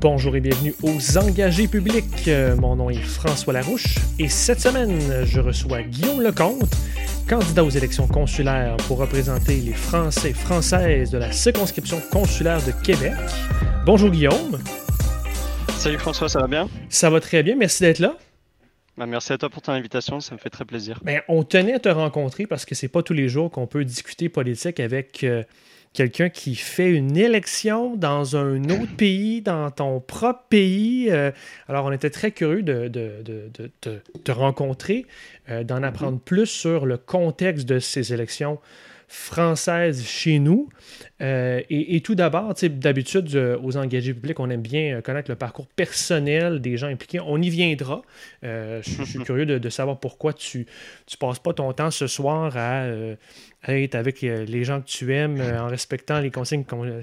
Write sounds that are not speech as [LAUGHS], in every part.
Bonjour et bienvenue aux engagés publics. Mon nom est François Larouche et cette semaine, je reçois Guillaume Lecomte, candidat aux élections consulaires pour représenter les Français et Françaises de la circonscription consulaire de Québec. Bonjour Guillaume. Salut François, ça va bien? Ça va très bien, merci d'être là. Bah, merci à toi pour ton invitation, ça me fait très plaisir. Ben, on tenait à te rencontrer parce que c'est pas tous les jours qu'on peut discuter politique avec euh, quelqu'un qui fait une élection dans un autre pays, dans ton propre pays. Euh, alors, on était très curieux de, de- de- de- de te rencontrer, euh, d'en apprendre plus sur le contexte de ces élections françaises chez nous. Euh, et, et tout d'abord, d'habitude, euh, aux engagés publics, on aime bien euh, connaître le parcours personnel des gens impliqués. On y viendra. Euh, je, suis [LAUGHS] curieux de, de savoir pourquoi tu tu passes pas ton temps ce soir à, à être avec les gens que tu aimes en respectant les consignes con-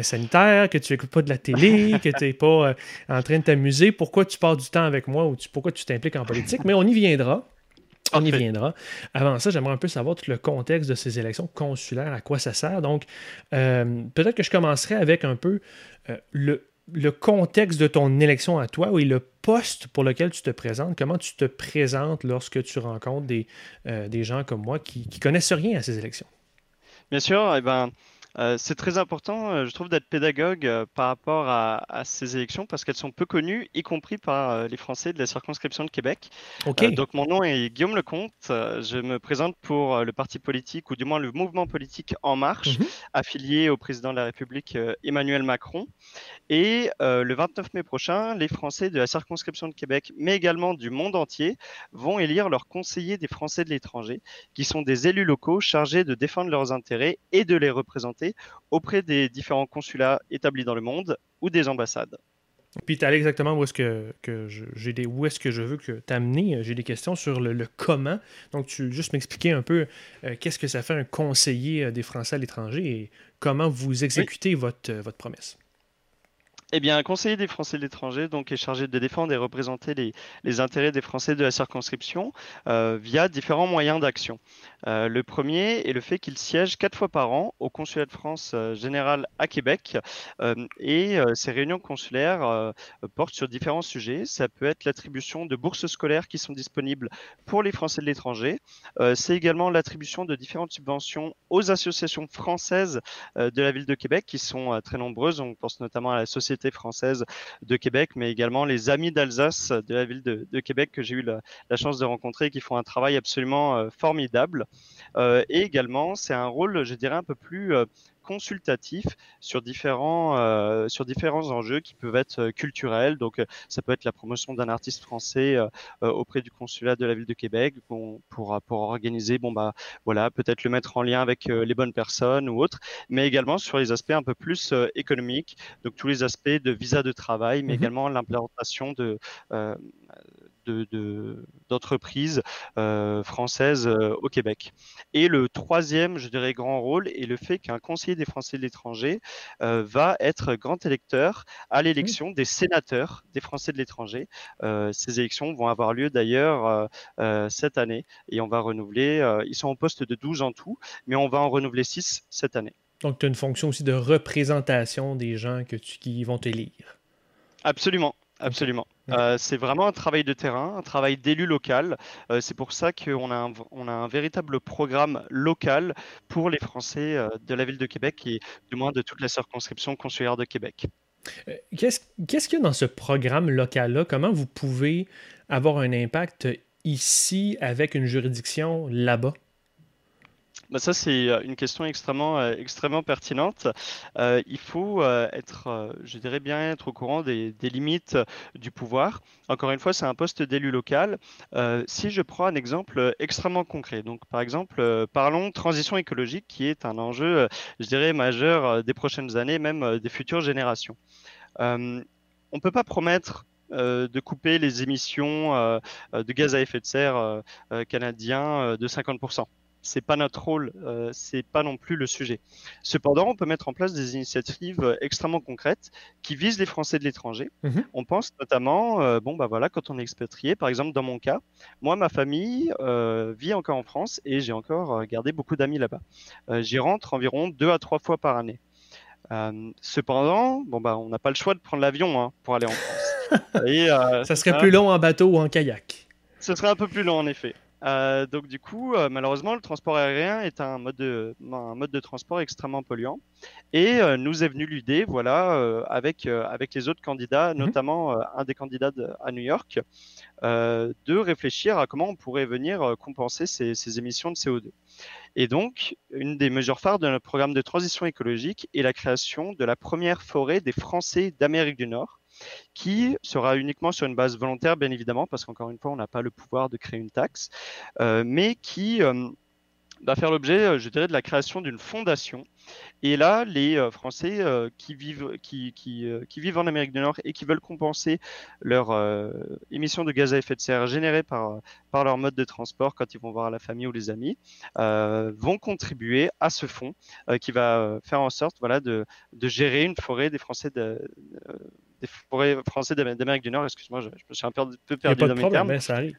sanitaires, que tu écoutes pas de la télé, [LAUGHS] que tu n'es pas en train de t'amuser. Pourquoi tu passes du temps avec moi ou tu- pourquoi tu t'impliques en politique? Mais on y viendra. On y viendra. Avant ça, j'aimerais un peu savoir tout le contexte de ces élections consulaires, à quoi ça sert. Donc, euh, peut-être que je commencerai avec un peu euh, le, le contexte de ton élection à toi et le poste pour lequel tu te présentes. Comment tu te présentes lorsque tu rencontres des, euh, des gens comme moi qui, qui connaissent rien à ces élections? Bien sûr, eh ben, euh, c'est très important, euh, je trouve, d'être pédagogue euh, par rapport à, à ces élections parce qu'elles sont peu connues, y compris par les Français de la circonscription de Québec. Donc mon nom est Guillaume Lecomte, je me présente pour le parti politique, ou du moins le mouvement politique En Marche, Mhm. affilié au président de la République Emmanuel Macron. Et le 29 mai prochain, les Français de la circonscription de Québec, mais également du monde entier, vont élire leurs conseillers des Français de l'étranger, qui sont des élus locaux chargés de défendre leurs intérêts et de les représenter auprès des différents consulats établis dans le monde ou des ambassades. Puis tu allé exactement où est-ce que, j'ai des, où est-ce que je veux que t'amener. J'ai des questions sur le, le comment. Donc, tu juste m'expliquer un peu euh, qu'est-ce que ça fait un conseiller euh, des Français à l'étranger et comment vous exécutez votre, euh, votre promesse. Eh bien, un conseiller des Français de l'étranger donc, est chargé de défendre et représenter les, les intérêts des Français de la circonscription euh, via différents moyens d'action. Euh, le premier est le fait qu'il siège quatre fois par an au consulat de France euh, général à Québec et ces réunions consulaires portent sur différents sujets. Ça peut être l'attribution de bourses scolaires qui sont disponibles pour les Français de l'étranger. C'est également l'attribution de différentes subventions aux associations françaises de la ville de Québec qui sont très nombreuses. On pense notamment à la Société française de Québec, mais également les Amis d'Alsace de la ville de, Québec que j'ai eu la, la chance de rencontrer qui font un travail absolument euh, formidable. Euh, et également, c'est un rôle, je dirais, un peu plus euh, consultatif sur différents, euh, sur différents enjeux qui peuvent être euh, culturels. Donc, euh, ça peut être la promotion d'un artiste français euh, auprès du consulat de la ville de Québec bon, pour, pour organiser, bon, bah, voilà, peut-être le mettre en lien avec les bonnes personnes ou autres, mais également sur les aspects un peu plus économiques, donc tous les aspects de visa de travail, mais Mhm. également l'implantation de, de, de- d'entreprises euh, françaises euh, au Québec. Et le troisième, je dirais, grand rôle est le fait qu'un conseiller des Français de l'étranger euh, va être grand électeur à l'élection des sénateurs des Français de l'étranger. Ces élections vont avoir lieu d'ailleurs cette année et on va renouveler, ils sont en poste de 12 en tout, mais on va en renouveler 6 cette année. Donc, tu as une fonction aussi de représentation des gens que tu, qui vont te lire. Absolument. Absolument. Ok. Euh, c'est vraiment un travail de terrain, un travail d'élu local. Euh, c'est pour ça qu'on a un, on a un véritable programme local pour les Français euh, de la ville de Québec et du moins de toute la circonscription consulaire de Québec. Qu'est-ce qu'est-ce qu'il y a dans ce programme local-là? Comment vous pouvez avoir un impact ici avec une juridiction là-bas? Bah, ça, c'est euh, une question extrêmement, euh, pertinente. Euh, il faut être, je dirais bien être au courant des, limites du pouvoir. Encore une fois, c'est un poste d'élu local. Si je prends un exemple extrêmement concret, donc par exemple, parlons transition écologique, qui est un enjeu, je dirais, majeur des prochaines années, même des futures générations. On ne peut pas promettre de couper les émissions de gaz à effet de serre canadiens de 50% c'est pas notre rôle, euh, c'est pas non plus le sujet. Cependant, on peut mettre en place des initiatives euh, extrêmement concrètes qui visent les Français de l'étranger. Mhm. On pense notamment, euh, bon bah voilà, quand on est expatrié, par exemple dans mon cas, moi ma famille euh, vit encore en France et j'ai encore gardé beaucoup d'amis là-bas. J'y rentre environ deux à trois fois par année. cependant, bon bah, on n'a pas le choix de prendre l'avion hein, pour aller en France. [LAUGHS] Et, ça serait plus long en bateau ou en kayak. Ce serait un peu plus long en effet. Euh, donc du coup, euh, malheureusement, le transport aérien est un mode de, un mode de transport extrêmement polluant. Et euh, nous est venu l'idée, voilà, avec, avec les autres candidats, mhm. notamment un des candidats à New York, de réfléchir à comment on pourrait venir compenser ces, ces, émissions de CO2. Et donc, une des mesures phares de notre programme de transition écologique est la création de la première forêt des Français d'Amérique du Nord qui sera uniquement sur une base volontaire, bien évidemment, parce qu'encore une fois, on n'a pas le pouvoir de créer une taxe, euh, mais qui euh, va faire l'objet, euh, je dirais, de la création d'une fondation. Et là, les euh, Français euh, qui, vivent, qui, vivent en Amérique du Nord et qui veulent compenser leur émissions de gaz à effet de serre générées par, leur mode de transport quand ils vont voir la famille ou les amis, vont contribuer à ce fonds qui va faire en sorte voilà, de, gérer une forêt des Français des forêts français d'Amérique du Nord. Excuse-moi, je, me suis un peu perdu dans mes termes. Ça arrive.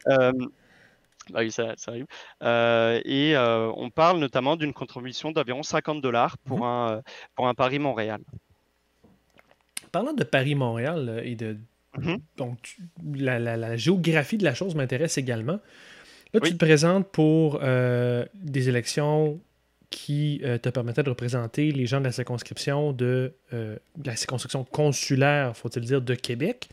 Bah oui, ça, arrive. Euh, et euh, on parle notamment d'une contribution d'environ 50 dollars pour, mhm. un, pour un Paris-Montréal. Parlant de Paris-Montréal euh, et de. Mhm. Donc, la, géographie de la chose m'intéresse également. Là, tu te présentes pour des élections qui te permettaient de représenter les gens de la circonscription de, de la circonscription consulaire, faut-il dire, de Québec.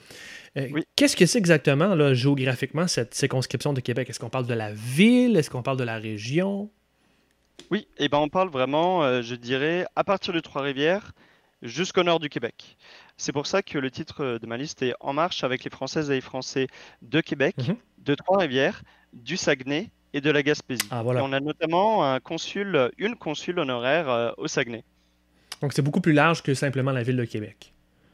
Euh, qu'est-ce que c'est exactement, là, géographiquement, cette circonscription de Québec? Est-ce qu'on parle de la ville? Est-ce qu'on parle de la région? Oui, et eh ben on parle vraiment, euh, je dirais, à partir de Trois-Rivières jusqu'au nord du Québec. C'est pour ça que le titre de ma liste est En marche avec les Françaises et les Français de Québec, mhm. de Trois-Rivières, du Saguenay et de la Gaspésie. Ah, voilà. on a notamment un consul, une consul honoraire euh, au Saguenay. Donc c'est beaucoup plus large que simplement la ville de Québec.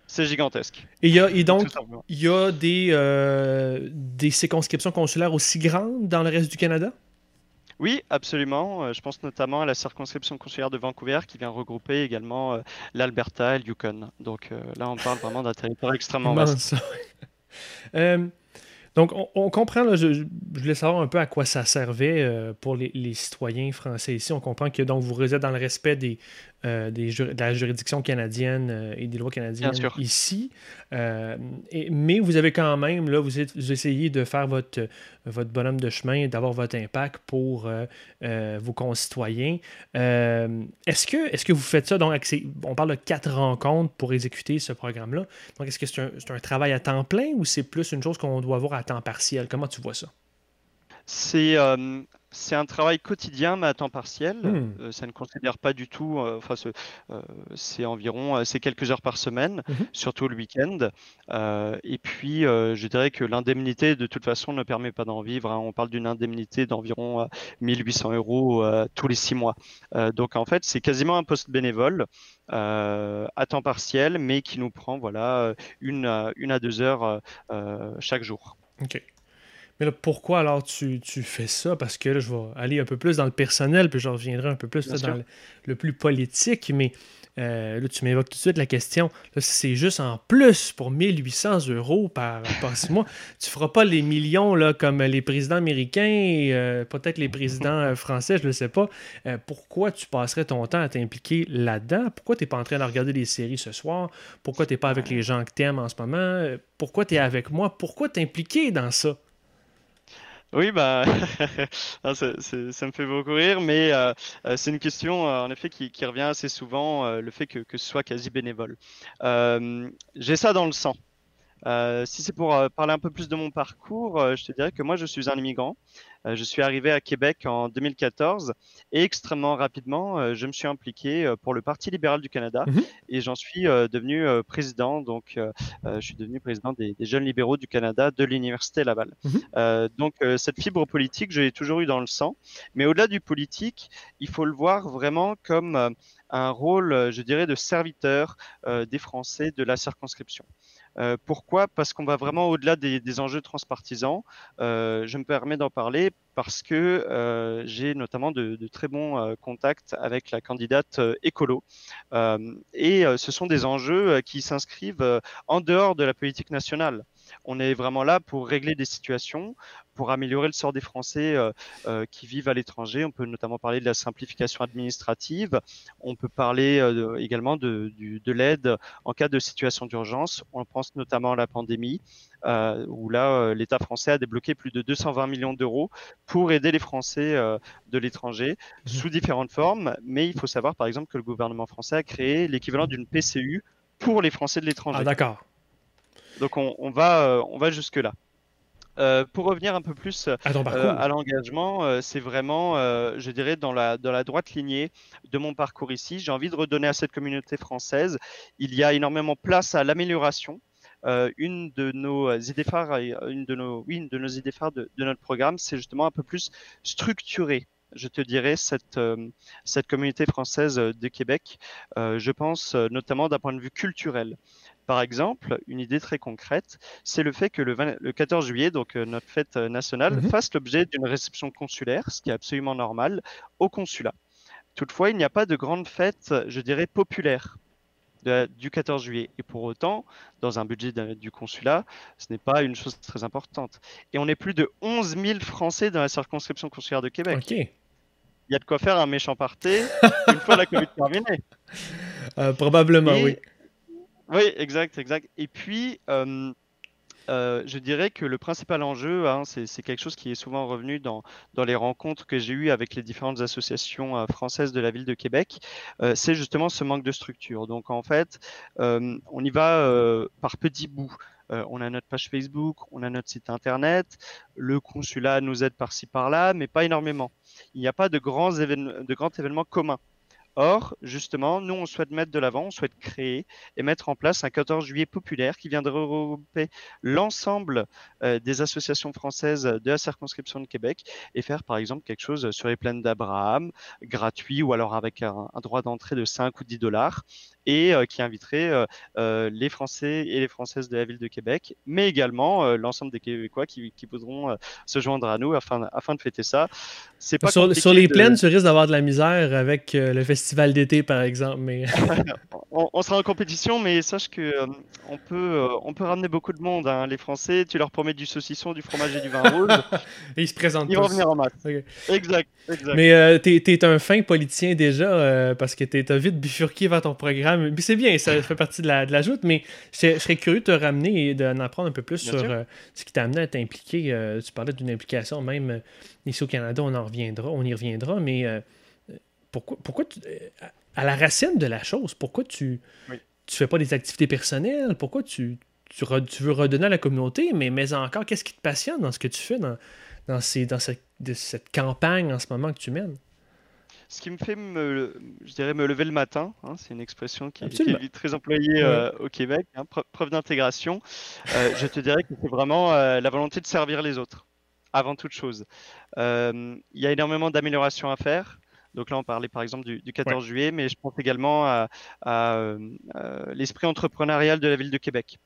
C'est gigantesque. Et, y a, donc, il y a des, euh, des circonscriptions consulaires aussi grandes dans le reste du Canada? Oui, absolument. Euh, je pense notamment à la circonscription consulaire de Vancouver qui vient regrouper également euh, l'Alberta et le Yukon. Donc là, on parle vraiment d'un territoire extrêmement vaste. [LAUGHS] donc, on, comprend, je, voulais savoir un peu à quoi ça servait pour les, citoyens français ici. On comprend que donc, vous résidez dans le respect des, euh, des de la juridiction canadienne euh, et des lois canadiennes ici. Euh, mais vous avez quand même, là, vous, essayez de faire votre, votre bonhomme de chemin, d'avoir votre impact pour vos concitoyens. est-ce, que, est-ce que vous faites ça? Donc, on parle de quatre rencontres pour exécuter ce programme-là. Donc, est-ce que c'est un, c'est un travail à temps plein ou c'est plus une chose qu'on doit avoir à temps partiel? Comment tu vois ça? C'est c'est un travail quotidien, mais à temps partiel. Hmm. Euh, ça ne considère pas du tout, euh, enfin, euh, c'est environ c'est quelques heures par semaine, mhm. surtout le week-end. et puis, je dirais que l'indemnité, de toute façon, ne permet pas d'en vivre. Hein. On parle d'une indemnité d'environ 1800 euros tous les six mois. donc, en fait, c'est quasiment un poste bénévole à temps partiel, mais qui nous prend voilà une, une à deux heures chaque jour. OK. Mais là, pourquoi alors tu, fais ça? Parce que là, je vais aller un peu plus dans le personnel, puis je reviendrai un peu plus dans le, plus politique. Mais euh, là, tu m'évoques tout de suite la question. Là, c'est juste en plus pour 1800 euros par, par six mois. [LAUGHS] Tu feras pas les millions là, comme les présidents américains, euh, peut-être les présidents euh, français, je ne sais pas. pourquoi tu passerais ton temps à t'impliquer là-dedans? Pourquoi tu n'es pas en train de regarder des séries ce soir? Pourquoi tu n'es pas avec les gens que tu aimes en ce moment? Pourquoi tu es avec moi? Pourquoi t'impliquer dans ça? Oui, bah, [LAUGHS] ah, ça, me fait beaucoup rire, mais euh, euh, c'est une question, euh, en effet, qui, revient assez souvent, le fait que, que, ce soit quasi bénévole. j'ai ça dans le sang. si c'est pour parler un peu plus de mon parcours, je te dirais que moi, je suis un immigrant. Euh, je suis arrivé à Québec en 2014 et extrêmement rapidement, euh, je me suis impliqué euh, pour le Parti libéral du Canada mhm. et j'en suis devenu président. Donc, je suis devenu président des, jeunes libéraux du Canada de l'Université Laval. Mhm. donc, cette fibre politique, je l'ai toujours eu dans le sang. Mais au-delà du politique, il faut le voir vraiment comme un rôle, je dirais, de serviteur des Français de la circonscription. Euh, pourquoi? Parce qu'on va vraiment au-delà des, enjeux transpartisans. Euh, je me permets d'en parler parce que euh, j'ai notamment de, très bons contacts avec la candidate écolo. et ce sont des enjeux qui s'inscrivent en dehors de la politique nationale. On est vraiment là pour régler des situations, pour améliorer le sort des Français qui vivent à l'étranger. On peut notamment parler de la simplification administrative. On peut parler également de, de l'aide en cas de situation d'urgence. On pense notamment à la pandémie. Euh, où là, euh, l'État français a débloqué plus de 220 millions d'euros pour aider les Français euh, de l'étranger mmh. sous différentes formes. Mais il faut savoir, par exemple, que le gouvernement français a créé l'équivalent d'une PCU pour les Français de l'étranger. Ah, d'accord. Donc on, va, on va jusque-là. Pour revenir un peu plus à, l'engagement, c'est vraiment, je dirais, dans la, dans la droite lignée de mon parcours ici. J'ai envie de redonner à cette communauté française. Il y a énormément place à l'amélioration. Euh, une de nos idées phares, euh, une de nos, oui, une de nos idées phares de, notre programme, c'est justement un peu plus structuré je te dirais, cette, euh, cette communauté française de Québec. je pense notamment d'un point de vue culturel. Par exemple, une idée très concrète, c'est le fait que le, le 14 juillet, donc notre fête nationale, mmh fasse l'objet d'une réception consulaire, ce qui est absolument normal, au consulat. Toutefois, il n'y a pas de grande fête, je dirais, populaire du 14 juillet. Et pour autant, dans un budget du consulat, ce n'est pas une chose très importante. Et on est plus de 11 000 Français dans la circonscription consulaire de Québec. Il y a de quoi faire un méchant parté une fois la Covid terminée. [LAUGHS] Euh, probablement, oui. Oui, exact, exact. Et puis, euh, euh, je dirais que le principal enjeu, hein, c'est quelque chose qui est souvent revenu dans, dans les rencontres que j'ai eues avec les différentes associations euh, françaises de la ville de Québec, c'est justement ce manque de structure. Donc en fait, on y va par petits bouts. on a notre page Facebook, on a notre site internet, le consulat nous aide par-ci par-là, mais pas énormément. Il n'y a pas de de grands événements communs. Or, justement, nous, on souhaite mettre de l'avant, on souhaite créer et mettre en place un 14 juillet populaire qui viendrait regrouper l'ensemble euh, des associations françaises de la circonscription de Québec et faire, par exemple, quelque chose sur les plaines d'Abraham, gratuit ou alors avec un, droit d'entrée de 5 ou 10 dollars et euh, qui inviterait euh, les Français et les Françaises de la ville de Québec, mais également l'ensemble des Québécois qui, qui voudront se joindre à nous afin, afin de fêter ça. C'est pas sur, sur les plaines, tu risques d'avoir de la misère avec le festival d'été, par exemple. Mais... [LAUGHS] on, sera en compétition, mais sache que euh, on, peut, euh, on peut ramener beaucoup de monde. Hein. Les Français, tu leur promets du saucisson, du fromage et du vin rouge. et [LAUGHS] ils se présentent Ils vont venir en masse. Exact, Mais euh, tu es, un fin politicien déjà, parce que tu as vite bifurqué vers ton programme. Mais c'est bien, ça fait partie de la, de la joute, mais je serais curieux de te ramener et d'en apprendre un peu plus sur ce qui t'a amené à t'impliquer. tu parlais d'une implication même ici au Canada, on en reviendra, on y reviendra, mais pourquoi, pourquoi tu, à la racine de la chose, pourquoi tu ne fais pas des activités personnelles? Pourquoi tu, tu, veux redonner à la communauté? Mais, mais encore, qu'est-ce qui te passionne dans ce que tu fais, dans, dans, ces, dans cette, cette campagne en ce moment que tu mènes? Ce qui me fait me, je dirais me lever le matin, hein, c'est une expression qui, est très employée euh, au Québec, hein, preuve d'intégration. Euh, je te dirais que c'est vraiment euh, la volonté de servir les autres, avant toute chose. Il y a énormément d'améliorations à faire. Donc là, on parlait par exemple du, 14 juillet, mais je pense également à, l'esprit entrepreneurial de la ville de Québec.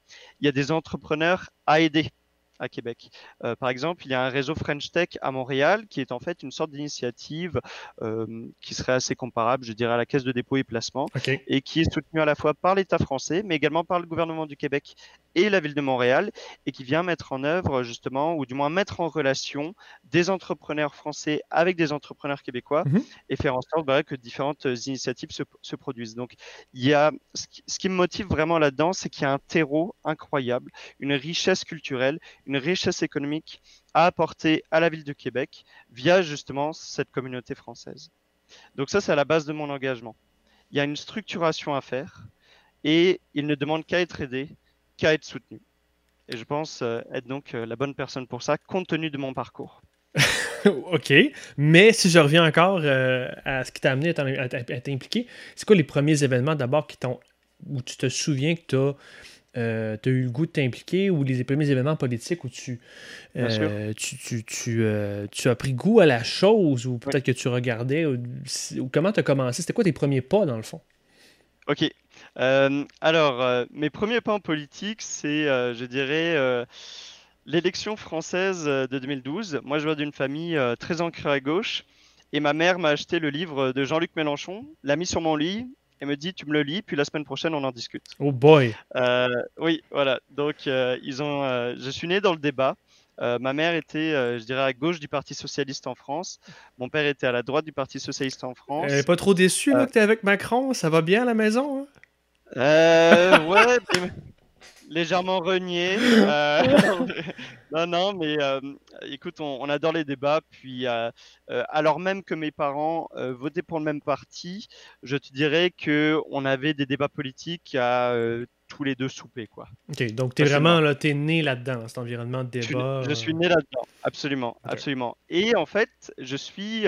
Il y a des entrepreneurs à aider à Québec. Euh, par exemple, il y a un réseau French Tech à Montréal qui est en fait une sorte d'initiative euh, qui serait assez comparable, je dirais, à la Caisse de dépôt et placement et qui est soutenue à la fois par l'État français, mais également par le gouvernement du Québec et la ville de Montréal et qui vient mettre en œuvre justement, ou du moins mettre en relation des entrepreneurs français avec des entrepreneurs québécois mhm. et faire en sorte bah, que différentes initiatives se, se, produisent. Donc, il y a ce qui, ce qui me motive vraiment là-dedans, c'est qu'il y a un terreau incroyable, une richesse culturelle, une richesse économique à apporter à la ville de Québec via justement cette communauté française. Donc ça, c'est à la base de mon engagement. Il y a une structuration à faire et il ne demande qu'à être aidé, qu'à être soutenu. Et je pense euh, être donc euh, la bonne personne pour ça, compte tenu de mon parcours. [LAUGHS] ok, mais si je reviens encore euh, à ce qui t'a amené à t'impliquer, c'est quoi les premiers événements d'abord qui t'ont où tu te souviens que tu as euh, tu as eu le goût de t'impliquer ou les premiers événements politiques où tu, euh, tu, euh, tu, as pris goût à la chose ou peut-être que tu regardais ou, comment tu as commencé? C'était quoi tes premiers pas dans le fond? Ok. alors, mes premiers pas en politique, c'est, je dirais, l'élection française de 2012. Moi, je viens d'une famille très ancrée à gauche. Et ma mère m'a acheté le livre de Jean-Luc Mélenchon, l'a mis sur mon lit, et me dit tu me le lis, puis la semaine prochaine on en discute. Oh boy. Euh, oui, voilà. Donc euh, ils ont, euh, je suis né dans le débat. ma mère était, je dirais, à gauche du Parti socialiste en France. Mon père était à la droite du Parti socialiste en France. Elle pas trop déçu que tu es avec Macron? Ça va bien à la maison hein? Ouais, légèrement renié. Euh, [LAUGHS] non, non, mais euh, écoute, on, adore les débats. Puis, euh, alors même que mes parents votaient pour le même parti, je te dirais que on avait des débats politiques à tous les deux souper, quoi. Ok, donc tu es vraiment là, es né là-dedans, cet environnement de débat. Je, suis né là-dedans, absolument, absolument. Et en fait, je suis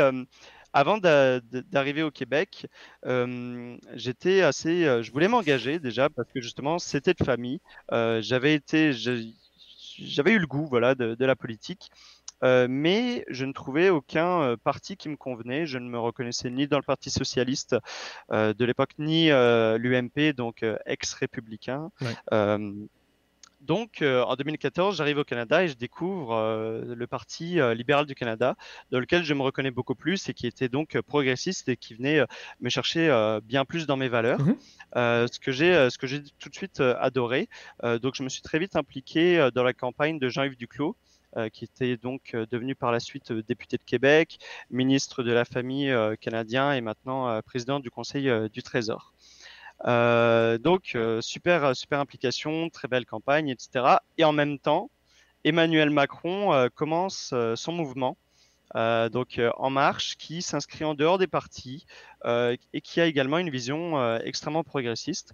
avant d'arriver au Québec, euh, j'étais assez, euh, je voulais m'engager déjà parce que justement c'était de famille. Euh, j'avais été, j'avais eu le goût, voilà, de, la politique. mais je ne trouvais aucun parti qui me convenait. Je ne me reconnaissais ni dans le Parti socialiste de l'époque, ni l'UMP, donc ex-républicain. Donc, euh, en 2014, j'arrive au Canada et je découvre euh, le Parti euh, libéral du Canada, dans lequel je me reconnais beaucoup plus et qui était donc progressiste et qui venait me chercher bien plus dans mes valeurs, mmh ce que j'ai, ce que j'ai tout de suite adoré. donc, je me suis très vite impliqué dans la campagne de Jean-Yves Duclos. qui était donc devenu par la suite député de Québec, ministre de la famille canadien et maintenant président du Conseil du Trésor. Euh, donc, euh, super, super implication, très belle campagne, etc. Et en même temps, Emmanuel Macron euh, commence son mouvement. donc En Marche, qui s'inscrit en dehors des partis et qui a également une vision extrêmement progressiste.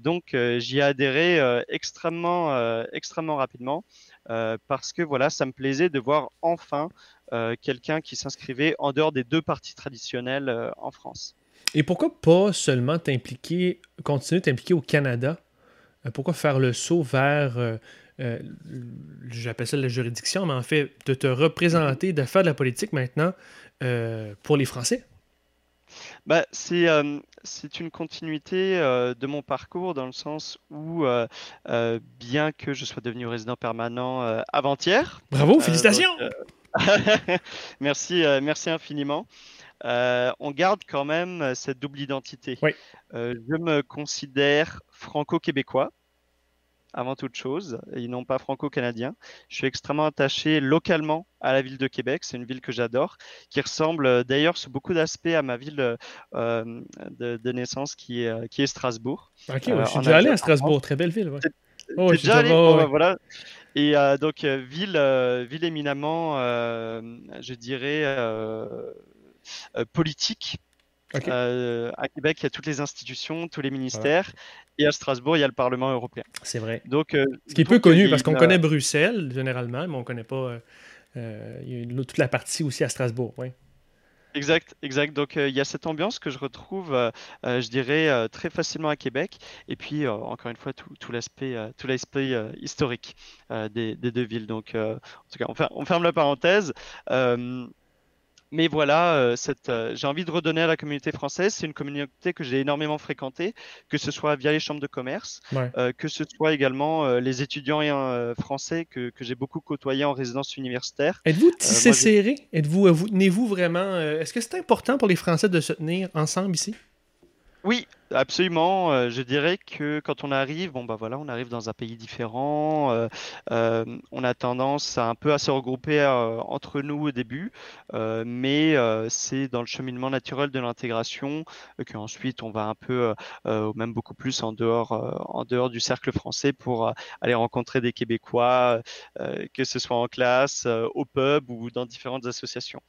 donc j'y ai adhéré extrêmement, extrêmement rapidement parce que voilà, ça me plaisait de voir enfin quelqu'un qui s'inscrivait en dehors des deux partis traditionnels en France. Et pourquoi pas seulement t'impliquer, continuer de t'impliquer au Canada? Euh, pourquoi faire le saut vers, euh, euh, j'appelle ça la juridiction, mais en fait, de te représenter, de faire de la politique maintenant pour les Français? Bah, c'est c'est une continuité de mon parcours dans le sens où, bien que je sois devenu résident permanent avant-hier. Bravo, félicitations! [LAUGHS] merci, merci infiniment. Euh, on garde quand même euh, cette double identité. Euh, je me considère franco-québécois avant toute chose, et non pas franco-canadien. Je suis extrêmement attaché localement à la ville de Québec. C'est une ville que j'adore, qui ressemble d'ailleurs sur beaucoup d'aspects à ma ville de, naissance qui est, qui est Strasbourg. Ok, je suis déjà allé à Strasbourg, très belle ville. Oh, déjà allé, bah, voilà. Et donc ville, ville éminemment, je dirais euh, politique. Euh, à Québec, il y a toutes les institutions, tous les ministères, et à Strasbourg, il y a le Parlement européen. C'est vrai. Donc, euh, Ce qui est peu connu, parce qu'on connaît Bruxelles, généralement, mais on ne connaît pas toute la partie aussi à Strasbourg. Oui. Exact, exact. Donc il y a cette ambiance que je retrouve, je dirais, très facilement à Québec. Et puis, encore une fois, tout, l'aspect, tout l'aspect historique des, deux villes. Donc, en tout cas, on ferme la parenthèse. Mais voilà, euh, euh, j'ai envie de redonner à la communauté française. C'est une communauté que j'ai énormément fréquentée, que ce soit via les chambres de commerce, euh, que ce soit également les étudiants français que, j'ai beaucoup côtoyés en résidence universitaire. Êtes-vous tissé serré? Êtes-vous, vous, tenez-vous vraiment Est-ce que c'est important pour les Français de se tenir ensemble ici? Oui, Absolument. Euh, je dirais que quand on arrive, bon bah voilà, on arrive dans un pays différent. Euh, euh, on a tendance à un peu à se regrouper entre nous au début, mais c'est dans le cheminement naturel de l'intégration qu'ensuite on va un peu, même beaucoup plus en dehors, en dehors du cercle français pour aller rencontrer des Québécois, que ce soit en classe, au pub ou dans différentes associations.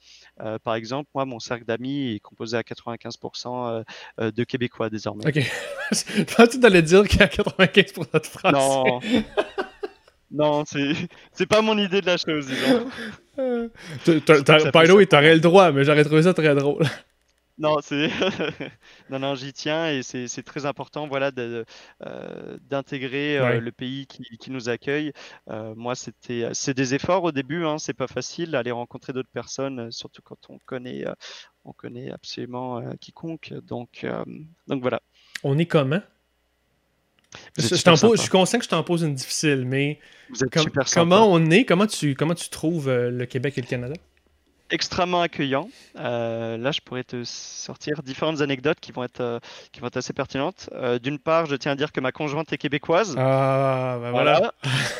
par exemple, moi, mon cercle d'amis est composé à 95% de Québécois désormais. Ok. [LAUGHS] je pensais que tu allais dire qu'il y a 95% de Français. Non. non, c'est pas mon idée de la chose, disons. By the way, t'aurais le droit, mais j'aurais trouvé ça très drôle. Non, c'est [LAUGHS] non, non, j'y tiens et c'est très important, voilà, euh, d'intégrer euh, le pays qui, qui nous accueille. Euh, moi, c'était, c'est des efforts au début, hein, c'est pas facile aller rencontrer d'autres personnes, surtout quand on connaît, on connaît absolument quiconque. Donc, donc voilà. On est comment? Je, je, suis conscient que je t'en pose une difficile, mais comment on est, comment tu, comment tu trouves le Québec et le Canada? Extrêmement accueillant. Euh, là, je pourrais te sortir différentes anecdotes qui vont être, euh, qui vont être assez pertinentes. Euh, d'une part, je tiens à dire que ma conjointe est québécoise. Ah, bah voilà.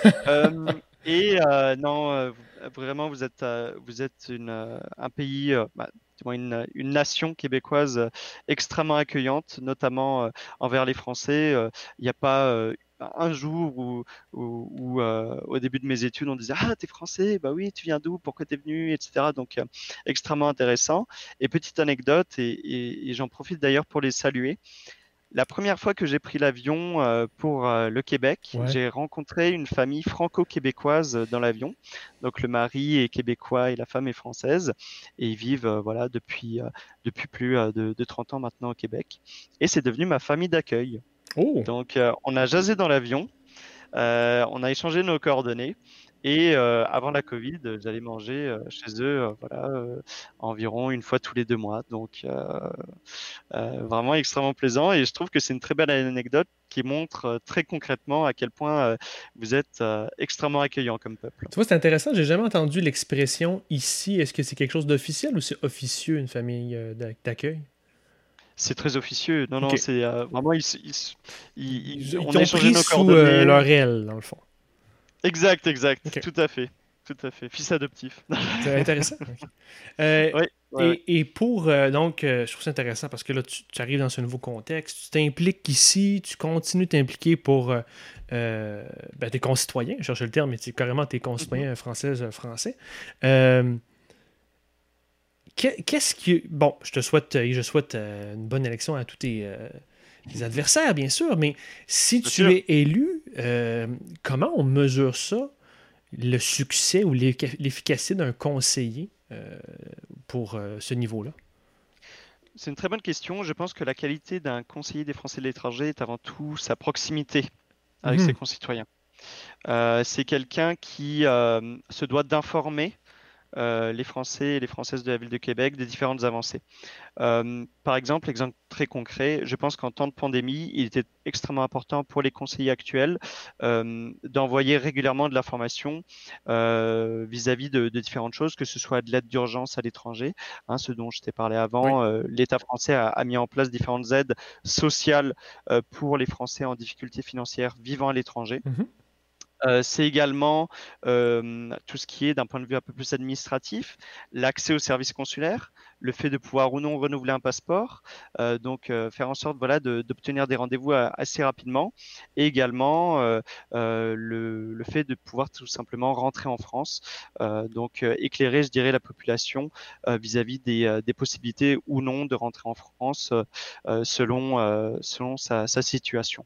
[LAUGHS] Et non, vraiment, vous êtes, vous êtes une, un pays, bah, une, une, nation québécoise extrêmement accueillante, notamment envers les Français. Il n'y a pas un jour où, où, au début de mes études, on disait Ah, t'es français Bah oui, tu viens d'où Pourquoi t'es venu etc. Donc, extrêmement intéressant. Et petite anecdote, et j'en profite d'ailleurs pour les saluer. La première fois que j'ai pris l'avion euh, pour euh, le Québec, j'ai rencontré une famille franco-québécoise dans l'avion. Donc le mari est québécois et la femme est française et ils vivent euh, voilà depuis depuis plus de, de, 30 ans maintenant au Québec. Et c'est devenu ma famille d'accueil. Oh. Donc on a jasé dans l'avion, on a échangé nos coordonnées et euh, avant la Covid, j'allais manger euh, chez eux, euh, voilà, environ une fois tous les deux mois. Donc vraiment extrêmement plaisant. Et je trouve que c'est une très belle anecdote qui montre très concrètement à quel point vous êtes extrêmement accueillant comme peuple. Tu vois, c'est intéressant. J'ai jamais entendu l'expression ici. Est-ce que c'est quelque chose d'officiel ou c'est officieux une famille d'accueil? C'est très officieux. Non, non, c'est vraiment ils, ils, ils, on ont pris sous leur aile dans le fond. Exact, exact. Tout à fait. Tout à fait. Fils adoptif. [LAUGHS] C'est intéressant. Euh, et, pour. Euh, donc, euh, je trouve ça intéressant parce que là, tu, arrives dans ce nouveau contexte. Tu t'impliques ici, tu continues de t'impliquer pour ben, tes concitoyens. Je cherche le terme, mais c'est carrément tes concitoyens mm-hmm. françaises, français. Qu'est-ce qui. Bon, je te souhaite, je souhaite une bonne élection à tous tes les adversaires, bien sûr, mais si tu es élu, euh, comment on mesure ça, le succès ou l'efficacité d'un conseiller euh, pour euh, ce niveau-là? C'est une très bonne question. Je pense que la qualité d'un conseiller des Français de l'étranger est avant tout sa proximité avec mhm. ses concitoyens. c'est quelqu'un qui se doit d'informer euh, les Français et les Françaises de la ville de Québec des différentes avancées. Euh, par exemple, exemple très concret, je pense qu'en temps de pandémie, il était extrêmement important pour les conseillers actuels euh, d'envoyer régulièrement de l'information vis-à-vis de, différentes choses, que ce soit de l'aide d'urgence à l'étranger, hein, ce dont je t'ai parlé avant. L'État français a, mis en place différentes aides sociales pour les Français en difficulté financière vivant à l'étranger. Mm-hmm. Euh, c'est également euh, tout ce qui est d'un point de vue un peu plus administratif, l'accès aux services consulaires, le fait de pouvoir ou non renouveler un passeport, euh, donc faire en sorte d'obtenir des rendez-vous assez rapidement, et également le, fait de pouvoir tout simplement rentrer en France, donc éclairer, je dirais, la population vis-à-vis des, possibilités ou non de rentrer en France selon selon sa situation.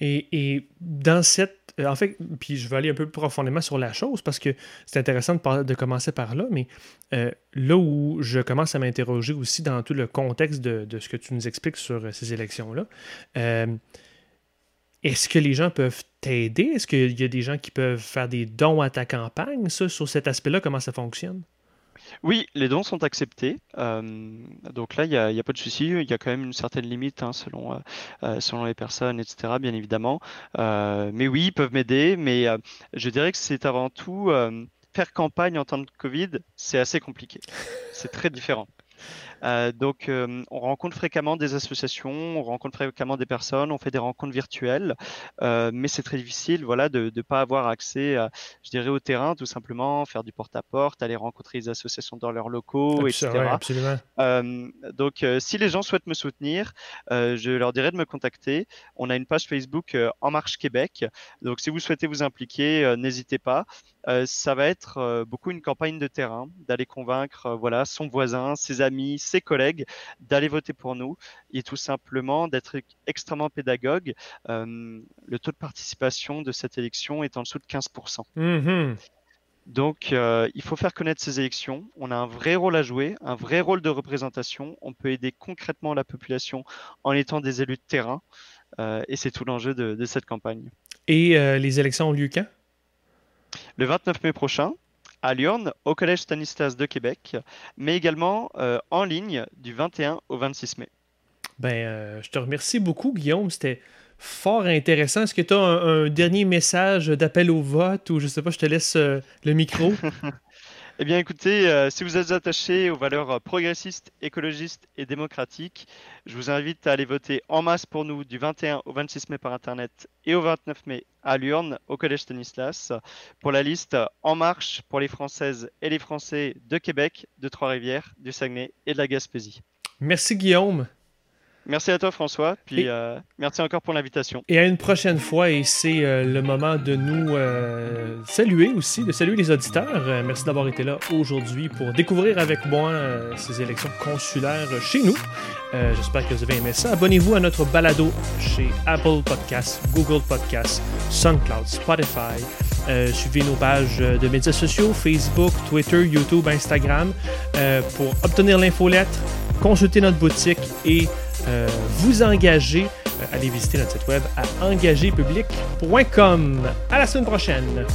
Et, dans cette. Euh, en fait, puis je vais aller un peu plus profondément sur la chose parce que c'est intéressant de, commencer par là, mais euh, là où je commence à m'interroger aussi dans tout le contexte de, ce que tu nous expliques sur euh, ces élections-là, est-ce que les gens peuvent t'aider? Est-ce qu'il y a des gens qui peuvent faire des dons à ta campagne? Ça, sur cet aspect-là, comment ça fonctionne? Oui, les dons sont acceptés. Euh, donc là, il n'y a, pas de souci. Il y a quand même une certaine limite hein, selon, euh, euh, selon les personnes, etc., bien évidemment. mais oui, ils peuvent m'aider. Mais je dirais que c'est avant tout faire campagne en temps de Covid, c'est assez compliqué. C'est très différent. Euh, donc, euh, on rencontre fréquemment des associations, on rencontre fréquemment des personnes, on fait des rencontres virtuelles, euh, mais c'est très difficile, voilà, de ne pas avoir accès, je dirais, au terrain, tout simplement, faire du porte-à-porte, aller rencontrer les associations dans leurs locaux, etc. donc, si les gens souhaitent me soutenir, je leur dirais de me contacter. On a une page Facebook En Marche Québec. Donc, si vous souhaitez vous impliquer, n'hésitez pas. ça va être beaucoup une campagne de terrain, d'aller convaincre, voilà, son voisin, ses amis, ses collègues d'aller voter pour nous et tout simplement d'être extrêmement pédagogue. Euh, le taux de participation de cette élection est en dessous de 15%. Mm-hmm. Donc, euh, il faut faire connaître ces élections. On a un vrai rôle à jouer, un vrai rôle de représentation. On peut aider concrètement la population en étant des élus de terrain. Euh, et c'est tout l'enjeu de, cette campagne. Et les élections ont lieu quand? Le 29 mai prochain à Lyon, au Collège Stanislas de Québec, mais également euh, en ligne du 21 au 26 mai. Ben, euh, je te remercie beaucoup, Guillaume. C'était fort intéressant. Est-ce que tu as un, dernier message d'appel au vote ou je sais pas, je te laisse euh, le micro? [LAUGHS] Eh bien, écoutez, euh, si vous êtes attaché aux valeurs progressistes, écologistes et démocratiques, je vous invite à aller voter en masse pour nous du 21 au 26 mai par Internet et au 29 mai à l'urne au Collège Stanislas pour la liste En Marche pour les Françaises et les Français de Québec, de Trois-Rivières, du Saguenay et de la Gaspésie. Merci Guillaume. Merci à toi François, puis euh, merci encore pour l'invitation. Et à une prochaine fois, et c'est euh, le moment de nous euh, saluer aussi, de saluer les auditeurs. merci d'avoir été là aujourd'hui pour découvrir avec moi ces élections consulaires chez nous. J'espère que vous avez aimé ça. Abonnez-vous à notre balado chez Apple Podcasts, Google Podcasts, SoundCloud, Spotify. suivez nos pages de médias sociaux, Facebook, Twitter, YouTube, Instagram, pour obtenir l'infolettre, consulter notre boutique et euh, vous engager, euh, allez visiter notre site web à engagerpublic.com. À la semaine prochaine!